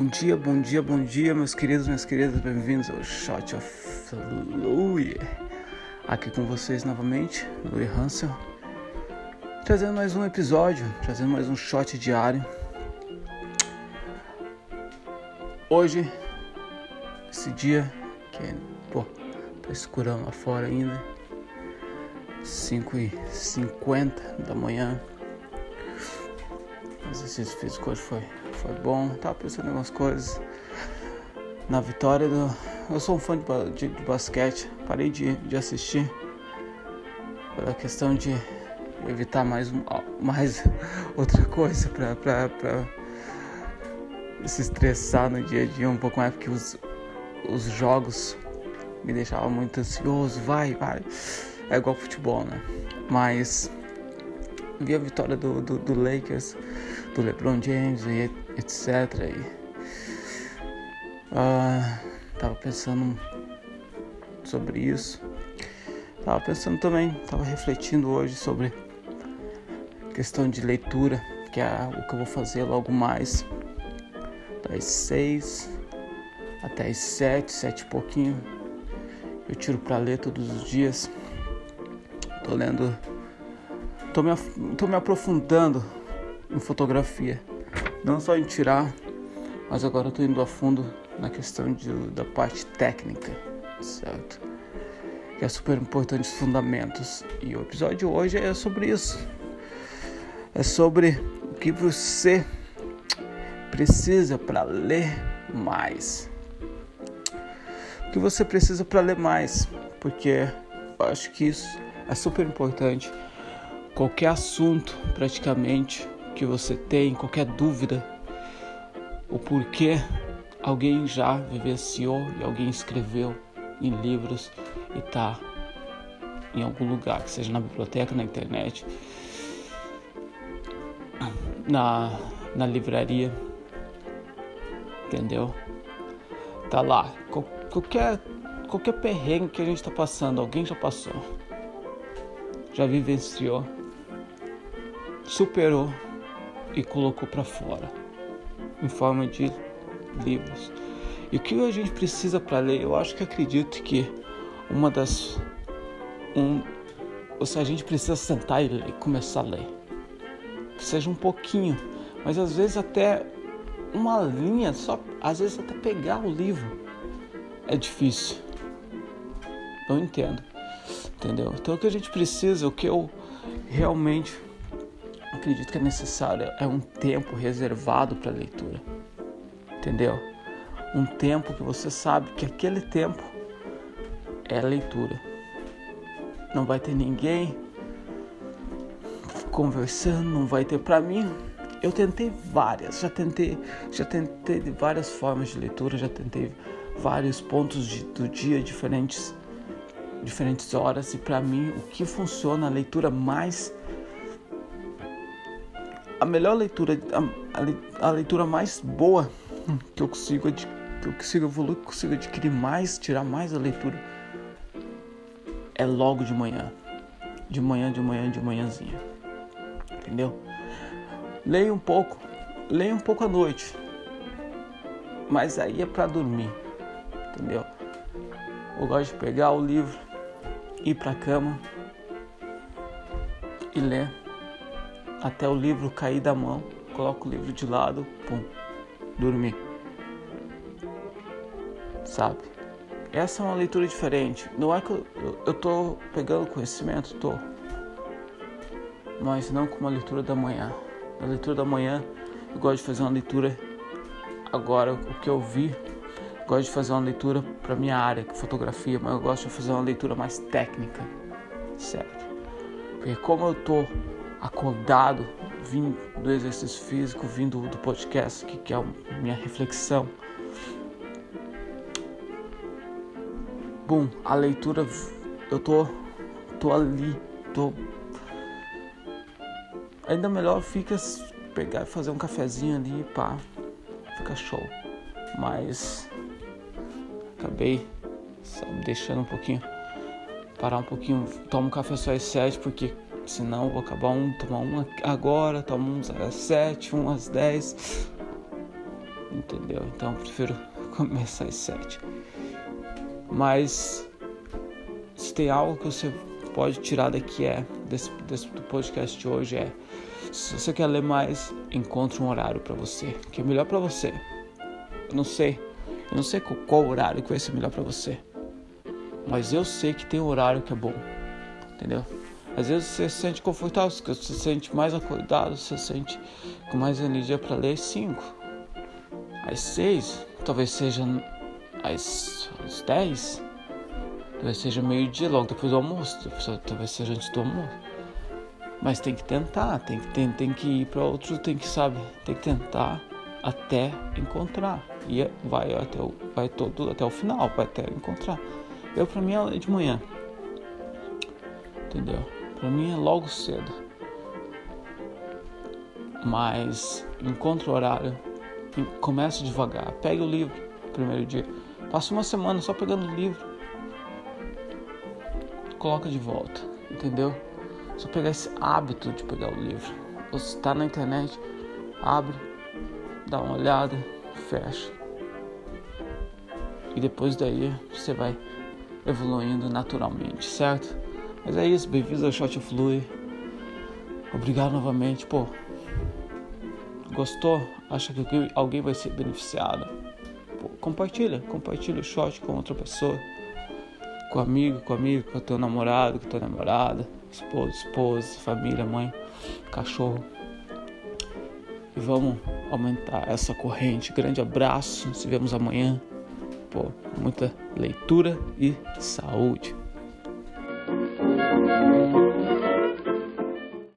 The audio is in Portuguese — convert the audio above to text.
Bom dia, bom dia, bom dia, meus queridos, minhas queridas, bem-vindos ao Shot of Louie. Aqui com vocês novamente, Louie Hansel, trazendo mais um episódio, trazendo mais um shot diário. Hoje, esse dia que, pô, tá escurando lá fora ainda, 5 e 50 da manhã. O exercício físico hoje foi, foi bom. Tava pensando em algumas coisas. Na vitória do. Eu sou um fã de, de, de basquete. Parei de, de assistir. Pela questão de evitar mais, mais outra coisa pra, pra, pra se estressar no dia a dia um pouco mais, porque os, os jogos me deixavam muito ansioso. Vai, vai. É igual futebol, né? Mas vi a vitória do, do, do Lakers do LeBron James e etc. E, uh, tava pensando sobre isso. Tava pensando também, tava refletindo hoje sobre questão de leitura, que é o que eu vou fazer logo mais, das seis até as sete, sete e pouquinho. Eu tiro para ler todos os dias. Tô lendo, tô me, tô me aprofundando em fotografia. Não só em tirar, mas agora tô indo a fundo na questão de, da parte técnica, certo? Que é super importante os fundamentos. E o episódio hoje é sobre isso. É sobre o que você precisa para ler mais. O que você precisa para ler mais, porque eu acho que isso é super importante. Qualquer assunto, praticamente, que você tem, qualquer dúvida, o porquê alguém já vivenciou e alguém escreveu em livros e está em algum lugar, que seja na biblioteca, na internet, na, na livraria, entendeu? Tá lá. Qualquer, qualquer perrengue que a gente está passando, alguém já passou, já vivenciou, superou e colocou para fora em forma de livros. E o que a gente precisa para ler? Eu acho que acredito que uma das um ou seja, a gente precisa sentar e começar a ler. Que seja um pouquinho, mas às vezes até uma linha, só às vezes até pegar o livro é difícil. Eu entendo. Entendeu? Então o que a gente precisa, o que eu realmente acredito que é necessário é um tempo reservado para leitura. Entendeu? Um tempo que você sabe que aquele tempo é leitura. Não vai ter ninguém conversando, não vai ter para mim. Eu tentei várias, já tentei, já tentei várias formas de leitura, já tentei vários pontos de, do dia diferentes diferentes horas e para mim o que funciona a leitura mais a melhor leitura, a, a, leitura mais boa que eu consigo que eu consigo evoluir, que eu consigo adquirir mais, tirar mais da leitura é logo de manhã. De manhã, de manhã, de manhãzinha. Entendeu? Leia um pouco, leia um pouco à noite. Mas aí é para dormir. Entendeu? Eu gosto de pegar o livro, ir para cama e ler até o livro cair da mão, coloco o livro de lado, pum, dormir. Sabe? Essa é uma leitura diferente. Não é que eu, eu, tô pegando conhecimento, tô. Mas não como a leitura da manhã. Na leitura da manhã, eu gosto de fazer uma leitura agora, o que eu vi, gosto de fazer uma leitura para minha área, que é fotografia, mas eu gosto de fazer uma leitura mais técnica, certo? Porque como eu tô acordado, vindo do exercício físico, vindo do podcast, que, que é a minha reflexão. Bom, a leitura, eu tô, tô ali, tô. Ainda melhor fica pegar e fazer um cafezinho ali, pá, fica show. Mas acabei, sabe, deixando um pouquinho, parar um pouquinho, tomo um café só às sete, porque Senão eu vou acabar um, tomar um agora, tomar uns às 7, um às 10. entendeu? Então eu prefiro começar às sete. Mas se tem algo que você pode tirar daqui é desse, desse do podcast de hoje é se você quer ler mais, encontre um horário para você que é melhor para você. Eu não sei, eu não sei qual, qual horário que vai ser melhor para você, mas eu sei que tem um horário que é bom, entendeu? Às vezes você se sente confortável, você se sente mais acordado, você se sente com mais energia para ler às 5. Às 6, talvez seja às, às 10, talvez seja meio-dia, logo depois do almoço, talvez seja antes do almoço. Mas tem que tentar, tem que, tem, tem que ir para outro, tem que, sabe, tem que tentar até encontrar. E é, vai até o, vai todo, até o final, vai até encontrar. Eu, para mim, é de manhã. Entendeu? Para mim é logo cedo. Mas encontre o horário, comece devagar, pegue o livro primeiro dia. Passa uma semana só pegando o livro. Coloca de volta, entendeu? Só pegar esse hábito de pegar o livro. Você está na internet, abre, dá uma olhada, fecha. E depois daí você vai evoluindo naturalmente, certo? Mas é isso, bem-vindos ao Shot Flui. Obrigado novamente, pô. Gostou? Acha que alguém vai ser beneficiado? Pô, compartilha, compartilha o shot com outra pessoa. Com amigo, com amigo, com teu namorado, com tua namorada, esposo, esposa, família, mãe, cachorro. E vamos aumentar essa corrente. Grande abraço, nos vemos amanhã. Pô, muita leitura e saúde.